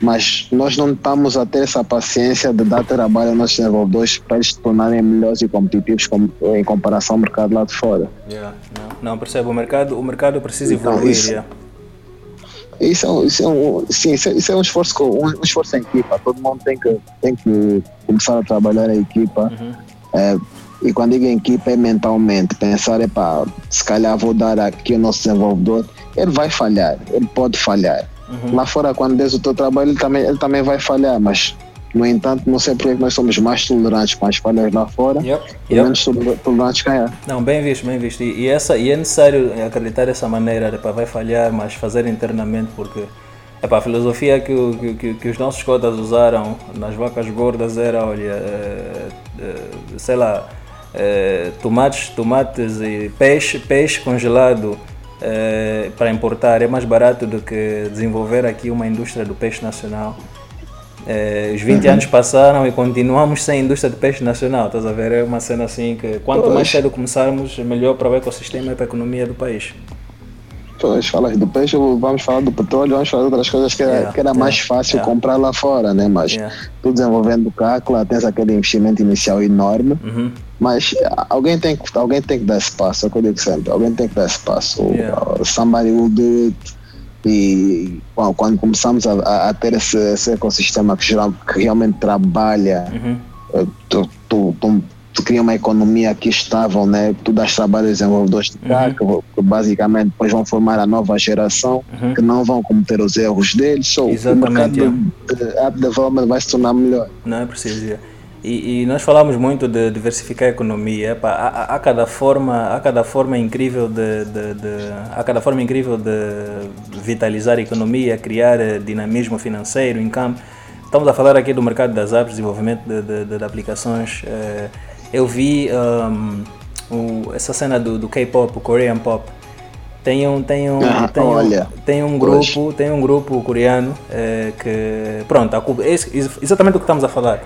mas nós não estamos a ter essa paciência de dar trabalho aos nossos desenvolvedores para eles se tornarem melhores e competitivos com, em comparação ao mercado lá de fora. Yeah, não, não, percebo, o mercado, o mercado precisa então, evoluir. Isso, yeah. isso, é, um, isso, é um, sim, isso, é, isso é um esforço, um, um, esforço em equipa, todo mundo tem que, tem que começar a trabalhar em equipa. Uhum. É, e quando digo em equipa é mentalmente, pensar, epá, se calhar vou dar aqui o nosso desenvolvedor, ele vai falhar, ele pode falhar Uhum. Lá fora, quando des o teu trabalho, ele também, ele também vai falhar, mas no entanto, não sei porque nós somos mais tolerantes com as falhas lá fora yep. e yep. menos tolerantes cá. Não, bem visto, bem visto. E, e, essa, e é necessário acreditar dessa maneira, epa, vai falhar, mas fazer internamente, porque epa, a filosofia que, que, que, que os nossos cotas usaram nas vacas gordas era, olha, é, é, sei lá, é, tomates, tomates e peixe, peixe congelado eh, para importar é mais barato do que desenvolver aqui uma indústria do peixe nacional. Eh, os 20 uhum. anos passaram e continuamos sem indústria de peixe nacional, estás a ver? É uma cena assim que quanto mais cedo começarmos, melhor para o ecossistema e para a economia do país. Pois, falas do peixe, vamos falar do petróleo, vamos falar de outras coisas que era, yeah, que era yeah, mais fácil yeah. comprar lá fora, né? Mas tu desenvolvendo o lá tens aquele investimento inicial enorme, uhum. mas alguém tem, que, alguém tem que dar espaço, é o que eu digo sempre, alguém tem que dar espaço. Uh, somebody will do it. E bom, quando começamos a, a ter esse, esse, ecossistema que, geral, que realmente trabalha, uhum. Uh, tu, tu, tu tu cria uma economia que estável, né? Tu dás trabalho aos desenvolvedores de cá, uhum. que, basicamente depois vão formar a nova geração, uhum. que não vão cometer os erros deles. So, Exatamente, o mercado é. de app development vai se tornar melhor. Não é preciso. E, e, nós falamos muito de diversificar a economia. Há, há, cada forma, há cada forma incrível de, de, de, cada forma incrível de vitalizar a economia, criar eh, dinamismo financeiro, em campo. Estamos a falar aqui do mercado das apps, desenvolvimento de, de aplicações. Eh, eu vi um, o, essa cena do, do K-pop, o Korean Pop. Tem um, tem um, ah, tem, olha, um, tem um grupo, tem um grupo coreano é, que pronto, a, exatamente o que estamos a falar.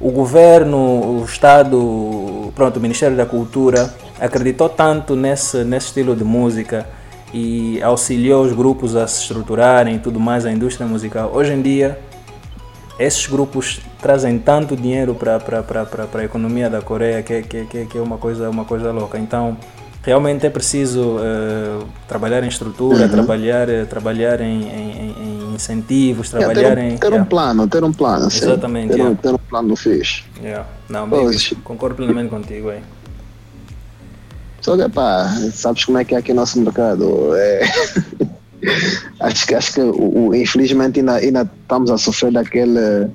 O governo, o Estado, pronto, o Ministério da Cultura acreditou tanto nesse, nesse estilo de música e auxiliou os grupos a se estruturarem e tudo mais, a indústria musical. Hoje em dia, esses grupos trazem tanto dinheiro para a economia da Coreia que, que, que, que, é uma coisa, uma coisa louca. Então, realmente é preciso uh, trabalhar em estrutura, uhum. trabalhar, uh, trabalhar em, em, em, incentivos, trabalhar ter um, em. Ter um plano, ter um plano. Exatamente. Ter, um, ter um plano fixe. Yeah. Não, bem, concordo plenamente contigo aí. Só que, pá, sabes como é que é aqui o nosso mercado? É. <laughs> acho que, acho que o, o, infelizmente ainda, ainda estamos a sofrer daquele.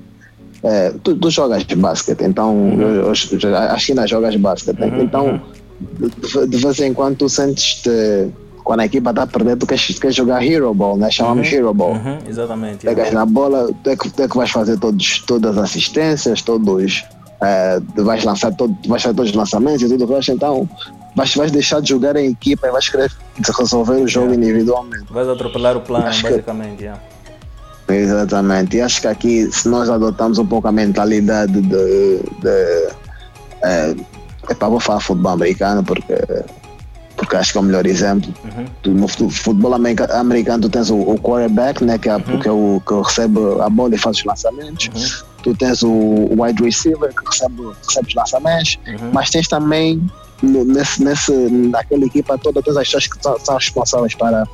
É, tu, tu, jogas basquete, então uhum. que ainda jogas basquete. Uhum. Então, uhum. de, de, vez em quando tu sentes-te. Quando a equipa está a perder, tu queres, queres jogar Hero Ball, né? chamamos uhum. Hero Ball. Uhum. Exatamente. Pegas na bola, tu é, que, tu é que vais fazer todos, todas as assistências, todos. É, vais lançar todo, vais fazer todos os lançamentos e tudo o resto. Então, vais, vais deixar de jogar em equipa e vais querer resolver o jogo yeah. individualmente. Vais atropelar o plano, acho basicamente. Que... Yeah. Exatamente. E acho que aqui, se nós adotamos um pouco a mentalidade de. de é, epá, vou falar futebol americano porque, porque acho que é o melhor exemplo. Uhum. No futebol americano, tu tens o, o quarterback, né, que, é, uhum. que, é o, que recebe a bola e faz os lançamentos. Uhum. Tu tens o wide receiver, que recebe, recebe os lançamentos. Uhum. Mas tens também nesse, nesse, naquela equipa toda, todas as pessoas que são, responsáveis para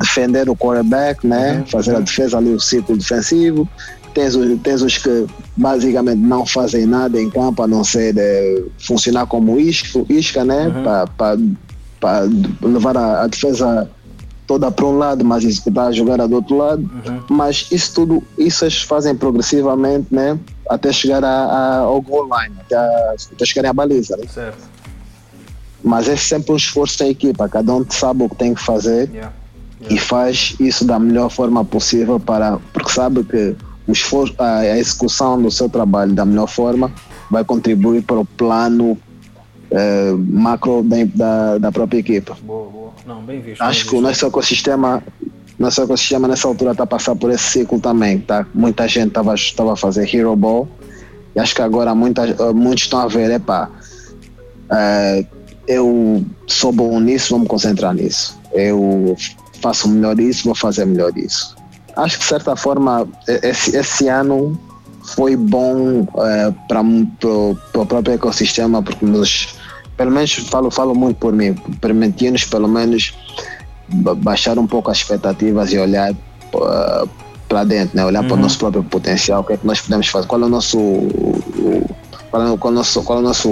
defender o quarterback, né? Uhum. fazer a defesa ali, o ciclo defensivo. Tens os, tens os que basicamente não fazem nada em campo a não ser de funcionar como isca, isca né? Uhum. Para levar a, a, defesa toda para um lado, mas executar a jogada do outro lado. Uhum. Mas isso tudo, isso eles fazem progressivamente, né? Até chegar a, a, ao goal line, até, a, até chegarem à baliza. Né? Certo mas é sempre um esforço da equipa, cada um sabe o que tem que fazer yeah. Yeah. e faz isso da melhor forma possível para porque sabe que o esforço, a, execução do seu trabalho da melhor forma vai contribuir para o plano eh, macro da, da, da, própria equipa. Boa, boa. Não, bem visto, Acho bem que o nosso ecossistema nosso ecossistema nessa altura está a passar por esse ciclo também, tá? Muita gente estava estava a fazer Hero Ball e acho que agora muita, muitos estão a ver, epá, uh, eu sou bom nisso, vou me concentrar nisso. Eu faço melhor isso, vou fazer melhor isso. Acho que de certa forma esse, esse ano foi bom é, para o próprio ecossistema, porque nos, pelo menos falo, falo muito por mim, permitiu-nos pelo menos baixar um pouco as expectativas e olhar uh, para dentro, né? olhar uhum. para o nosso próprio potencial, o que é que nós podemos fazer, qual é o nosso, qual é, qual é o nosso, qual é o nosso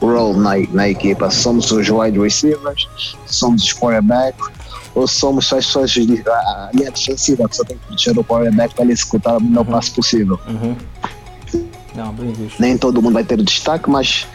role na, na equipa. Somos os wide receivers, somos os quarterbacks, ou somos só de a linha defensiva que só tem que proteger o quarterback para ele executar o melhor uhum. passo possível. Uhum. Não. Nem todo mundo vai ter destaque, mas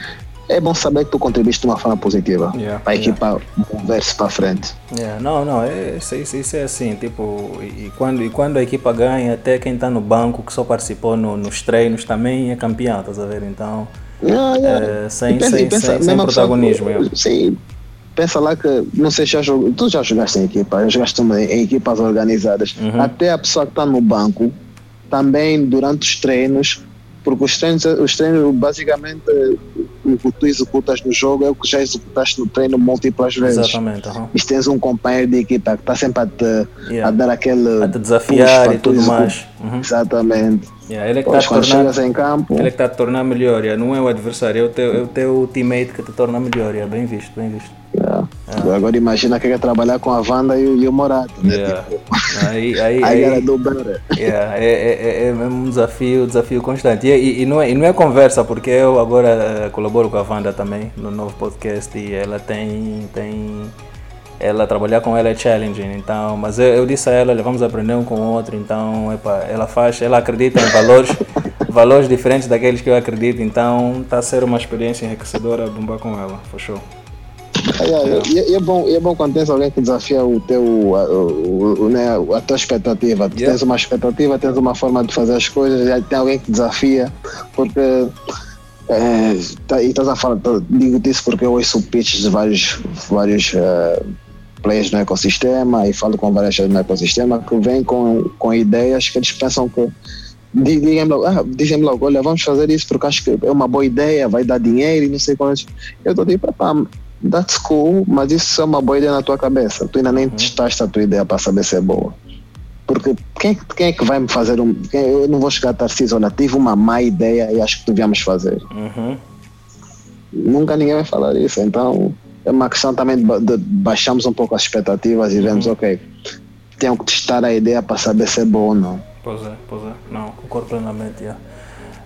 é bom saber que tu contribuíste de uma forma positiva yeah, para a equipa mover-se para frente. Yeah, não, não, é, isso, isso, isso, é assim, tipo, e quando, e quando a equipa ganha, até quem está no banco, que só participou no, nos treinos, também é campeão, estás a ver? Então, yeah, yeah. É, sem, pensa, sem, pensa, sem, sem protagonismo. Pessoa, sim, pensa lá que, não sei se já jogou, tu já jogaste em equipa, jogaste em, em equipas organizadas, uhum. até a pessoa que está no banco, também durante os treinos, porque os treinos, os treinos basicamente o que tu executas no jogo é o que já executaste no treino múltiplas vezes. Exatamente. Uhum. E tens um companheiro de equipa que está sempre a te, yeah. a dar aquele. A te desafiar e tudo mais. Uhum. Exatamente. Yeah, ele é que está a tornar, em campo. Ele é que está a tornar melhor, yeah. não é o adversário, é o teu, é o teu teammate que te torna melhor. Yeah. Bem visto, bem visto. Yeah. Yeah. Agora imagina que é trabalhar com a Wanda e, e o Morato. Né? Yeah. Tipo, aí, aí, <laughs> aí, aí do. Yeah. É, é, é, é um desafio, desafio constante. E, e, e, não é, e não é conversa, porque eu agora uh, colaboro com a Wanda também no novo podcast e ela tem. tem ela trabalhar com ela é challenging, então, mas eu, eu disse a ela, olha, vamos aprender um com o outro, então, epa, ela faz, ela acredita em valores, <laughs> valores diferentes daqueles que eu acredito, então está a ser uma experiência enriquecedora bombar com ela, for sure. É, e, é, é, bom, é bom quando tens alguém que desafia o teu, a, o, o, né, a tua expectativa. Tu yeah. tens uma expectativa, tens uma forma de fazer as coisas, e tem alguém que desafia, porque. É, tá, e estás a falar, tá, digo isso porque eu ouço pitches de vários, vários uh, players no ecossistema e falo com várias pessoas no ecossistema que vêm com, com ideias que eles pensam que dizem logo, ah, dizem logo, olha, vamos fazer isso porque acho que é uma boa ideia, vai dar dinheiro e não sei quantos. Eu estou tipo, pá, that's cool, mas isso é uma boa ideia na tua cabeça. Tu ainda nem uhum. testaste a tua ideia para saber se é boa. Porque quem, quem é que vai me fazer um. Quem, eu não vou chegar a Tarcísio, olha, tive uma má ideia e acho que devíamos fazer. Uhum. Nunca ninguém vai falar isso. Então é uma questão também de, de baixarmos um pouco as expectativas e uhum. vemos, ok, tenho que testar a ideia para saber se é boa ou não. Pois é, pois é. Não, concordo plenamente. Yeah.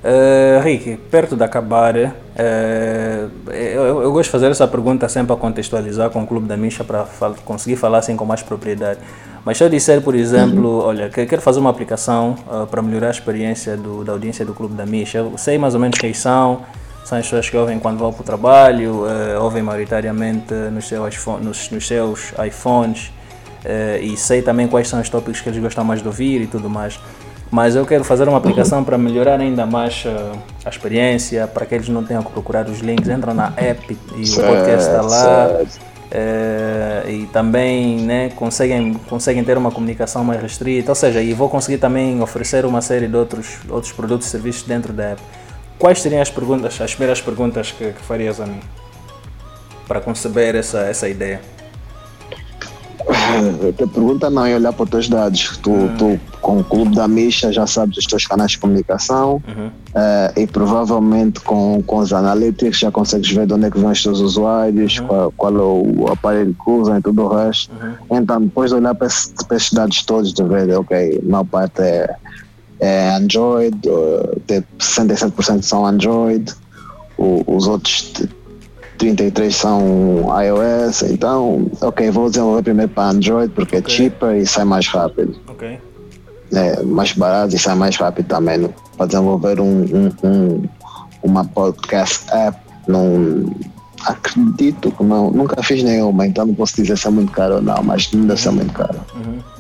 Uh, Rick, perto de acabar, uh, eu, eu, gosto de fazer essa pergunta sempre a contextualizar com o Clube da Misha para fal conseguir falar assim com mais propriedade. Mas se eu disser, por exemplo, uhum. olha, que quero fazer uma aplicação uh, para melhorar a experiência do, da audiência do Clube da Misha, eu sei mais ou menos quem são, são as pessoas que ouvem quando vão para o trabalho, ouvem maioritariamente nos seus, nos, nos seus iPhones e sei também quais são os tópicos que eles gostam mais de ouvir e tudo mais mas eu quero fazer uma aplicação para melhorar ainda mais uh, a experiência, para que eles não tenham que procurar os links, entram na app e certo, o podcast está lá. Uh, e também né, conseguem, conseguem ter uma comunicação mais restrita, ou seja, e vou conseguir também oferecer uma série de outros, outros produtos e serviços dentro da app. Quais seriam as perguntas, as primeiras perguntas que, que farias a mim para conceber essa, essa ideia? A pergunta não é olhar para os teus dados. Tu, uhum. tu, com o Clube da Misha, já sabes os teus canais de comunicação uhum. uh, e provavelmente com, com os analytics já consegues ver de onde é que vêm os teus usuários, uhum. qual, qual, é o aparelho que usam e tudo o resto. Uhum. Então, depois de olhar para, esse, para esses dados todos, de ver, ok, a maior parte é, é Android, uh, 67% são Android, o, os outros 33 são iOS, então, ok, vou desenvolver primeiro para Android porque é okay. é cheaper e sai mais rápido. Ok. É mais barato e sai mais rápido também. Né? Para desenvolver um, um, um, uma podcast app, não acredito que não, nunca fiz nenhuma, então não posso dizer se é muito caro ou não, mas não deve ser muito caro. Uhum.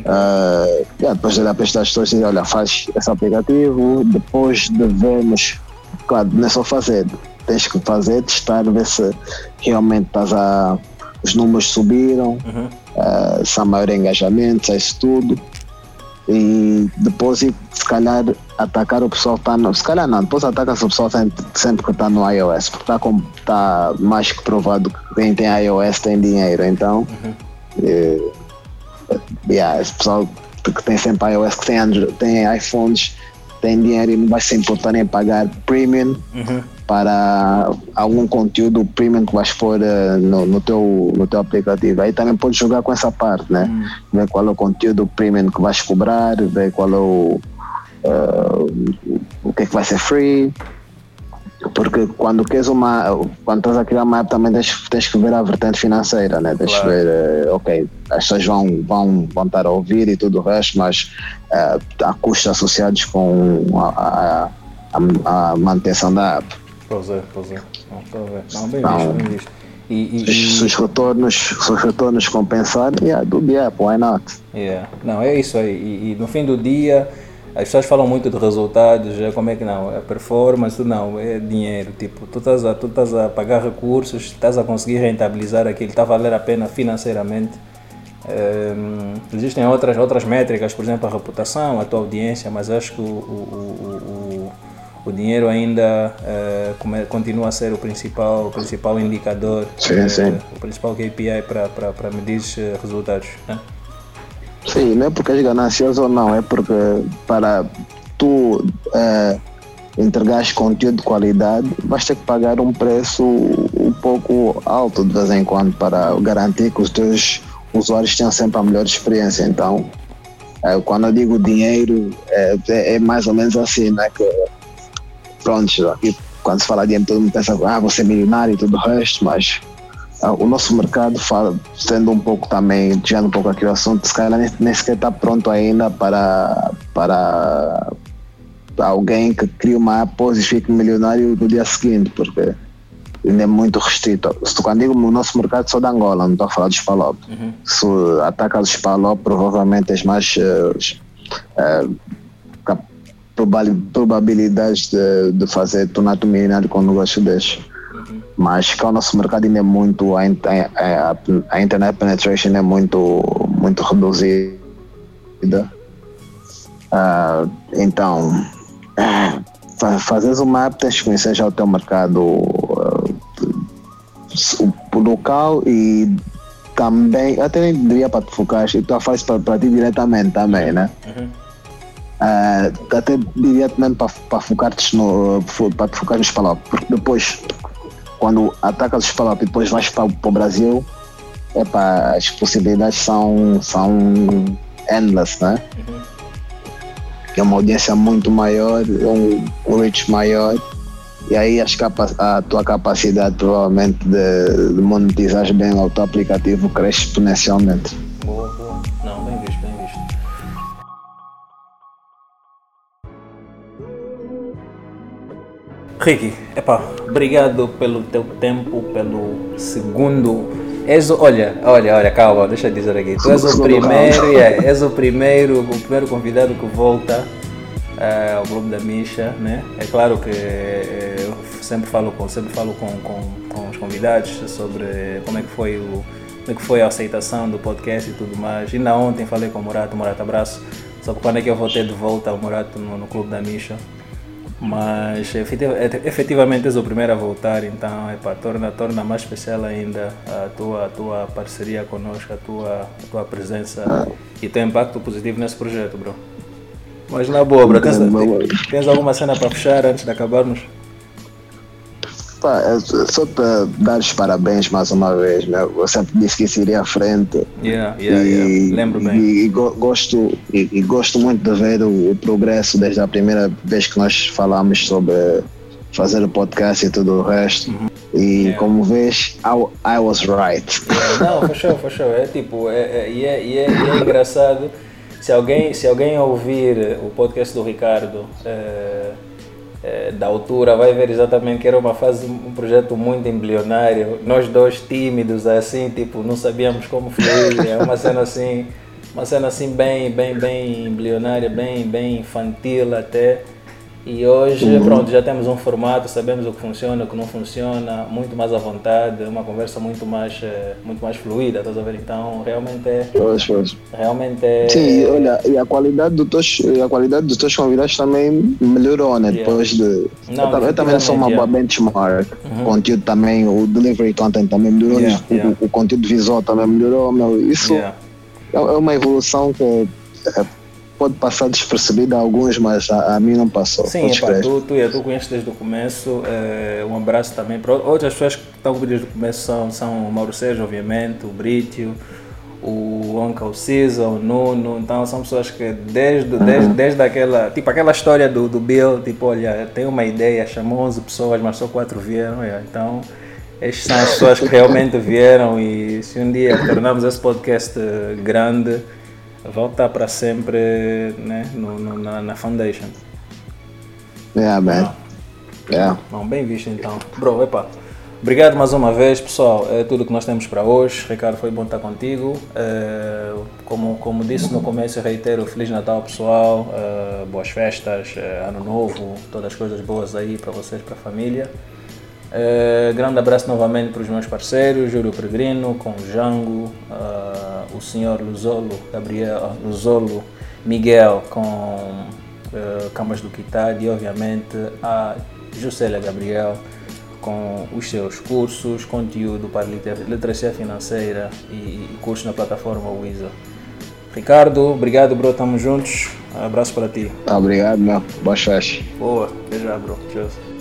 Uh, depois de olhar para estas pessoas e olha, faz esse aplicativo, depois devemos, claro, não é só fazer, tens que fazer, testar, ver se realmente estás a, os números subiram, uhum. uh, se há maior engajamento, se é isso tudo. E depois, se calhar, atacar o pessoal que está no. Se calhar não, depois ataca-se o pessoal sempre, sempre que está no iOS, porque está tá mais que provado que quem tem iOS tem dinheiro. Então, uhum. uh, yeah, esse pessoal que tem sempre iOS, que tem, Android, tem iPhones, tem dinheiro e não vai se importar em pagar premium. Uhum para algum conteúdo premium que vais pôr uh, no, no, teu, no teu aplicativo. Aí também podes jogar com essa parte, né? Hum. Ver qual é o conteúdo premium que vais cobrar, ver qual é o, uh, o que é que vai ser free. Porque quando queres uma. Quando estás a criar uma app também tens, tens que ver a vertente financeira, né? Tens claro. ver, uh, ok, as pessoas vão, vão, vão estar a ouvir e tudo o resto, mas há custos associados com a, a, a, a manutenção da app. Pois é, pois é. Não. Não, bem visto, bem visto. E, e, se, os retornos, se os retornos compensarem, yeah, do yeah, why not? Yeah. Não, é isso aí. E, e, no fim do dia, as pessoas falam muito de resultados, é como é que não, é performance, não, é dinheiro. Tipo, tu estás a, tu estás a pagar recursos, estás a conseguir rentabilizar aquilo, está a valer a pena financeiramente. Um, existem outras, outras métricas, por exemplo, a reputação, a tua audiência, mas acho que o, o, o, o dinheiro ainda uh, continua a ser o principal, o principal indicador, sim, uh, sim. o principal KPI para medir resultados. Né? Sim, não é porque és ganancioso ou não, é porque para tu uh, entregares conteúdo de qualidade, vais ter que pagar um preço um pouco alto de vez em quando para garantir que os teus usuários tenham sempre a melhor experiência. Então, quando eu digo dinheiro, é, é, mais ou menos assim, né? Que pronto, aqui, quando se fala de dinheiro, todo mundo pensa, ah, você é milionário e tudo o resto, mas o nosso mercado, sendo um pouco também, tirando um pouco aqui o assunto, se calhar nem, nem sequer está pronto ainda para, para alguém que cria uma app e fique milionário no dia seguinte, porque ainda é muito restrito. Quando digo o nosso mercado só da Angola, não estou a falar dos Palop. Uhum. Se ataca os Palop, provavelmente tens mais uh, uh, probabilidades de, de fazer tornar-te milionário com um negócio deste. Mas que o nosso mercado ainda é muito, a, a, a, internet penetration é muito, muito reduzida. Uh, então, uh, fazeres uma app, tens que conhecer já o teu mercado uh, o local e também, até nem diria para te focar, tu a fazes para, para ti diretamente também, né? Uhum. Uh, até diretamente para, para focar-te no, para te focar nos Palop, porque depois, quando atacas os Palop e depois vais para, o Brasil, epa, as possibilidades são, são endless, né? Uhum. É uma audiência muito maior, um, um reach maior, e aí as capa a tua capacidade provavelmente de, de monetizar bem o teu aplicativo cresce exponencialmente. Ricky, epá, obrigado pelo teu tempo, pelo segundo. És, olha, olha, olha, calma, deixa eu dizer aqui. Tu és o primeiro, yeah, és o primeiro, o primeiro convidado que volta uh, ao grupo da Misha, né? É claro que uh, eu sempre falo com, sempre falo com, com, com os convidados sobre como é que foi o como é que foi a aceitação do podcast e tudo mais. Ainda ontem falei com o Morato, Morato abraço, sobre quando é que eu vou ter de volta o Morato no, no clube da Misha. Mas efetivamente és o primeiro a voltar, então epa, torna, torna mais especial ainda a tua, a tua parceria conosco, a tua, a tua presença e teu impacto positivo nesse projeto, bro. Mas na boa, bro, tens, tens alguma cena para fechar antes de acabarmos? Pá, é só para dar os parabéns mais uma vez, né? eu sempre disse que isso iria à frente. Yeah, yeah, e, yeah. Lembro bem. E, e gosto, e, e, gosto muito de ver o, o, progresso desde a primeira vez que nós falamos sobre fazer o podcast e tudo o resto. Uhum. E yeah. como vês, I, I was right. Yeah, não, fechou, fechou. É tipo, é, é, e é, é, é, engraçado. Se alguém, se alguém ouvir o podcast do Ricardo. É, é, da altura, vai ver exatamente que era uma fase, um projeto muito embrionário. Nós dois tímidos, assim, tipo, não sabíamos como fluir. É uma cena assim, uma cena assim bem, bem, bem embrionária, bem, bem infantil até. E hoje, uhum. pronto, já temos um formato, sabemos o que funciona, o que não funciona, muito mais à vontade, uma conversa muito mais, eh, muito mais fluida, estás a ver? Então, realmente é. Pois, pois. Realmente é. Sim, olha, e a qualidade, do teus, a qualidade dos teus convidados também melhorou, né? Yeah. Depois de. Não, eu, eu também sou uma boa benchmark. Uhum. Conteúdo também, o delivery content também melhorou, yeah, o, yeah. o, conteúdo visual também melhorou, meu. Isso é, é uma evolução que é, pode passar despercebida a alguns, mas a, a mim não passou. Sim, epa, tu, tu, tu conheces desde o começo. É, um abraço também para outras pessoas que estão comigo desde o começo são, são o Mauro Sérgio, obviamente, o Brítio, o Uncle Cisa, o Nuno. Então são pessoas que desde, uhum. desde, desde aquela, tipo aquela história do, do Bill, tipo, olha, tem uma ideia, chamou 11 pessoas, mas só 4 vieram. É, então estas são as pessoas que realmente vieram e se um dia tornarmos esse podcast grande voltar para sempre né, no, no, na, na Foundation. Yeah, man. Ah. Yeah. Bom, bem visto então. Bro, epa. Obrigado mais uma vez, pessoal. É tudo que nós temos para hoje. Ricardo, foi bom estar contigo. É, como, como disse no começo, reitero: Feliz Natal, pessoal. É, boas festas, é, Ano Novo, todas as coisas boas aí para vocês, para a família. Uh, grande abraço novamente para os meus parceiros, Júlio Peregrino, com Jango, uh, o senhor Luzolo, Gabriel, uh, Luzolo, Miguel com uh, Camas do Quitad e obviamente a Juscelia Gabriel com os seus cursos, conteúdo para literacia financeira e, e cursos na plataforma Wiza. Ricardo, obrigado, bro. Tamo juntos. Um abraço para ti. Obrigado, meu. Boa festa. Boa. Já, bro. Tchau.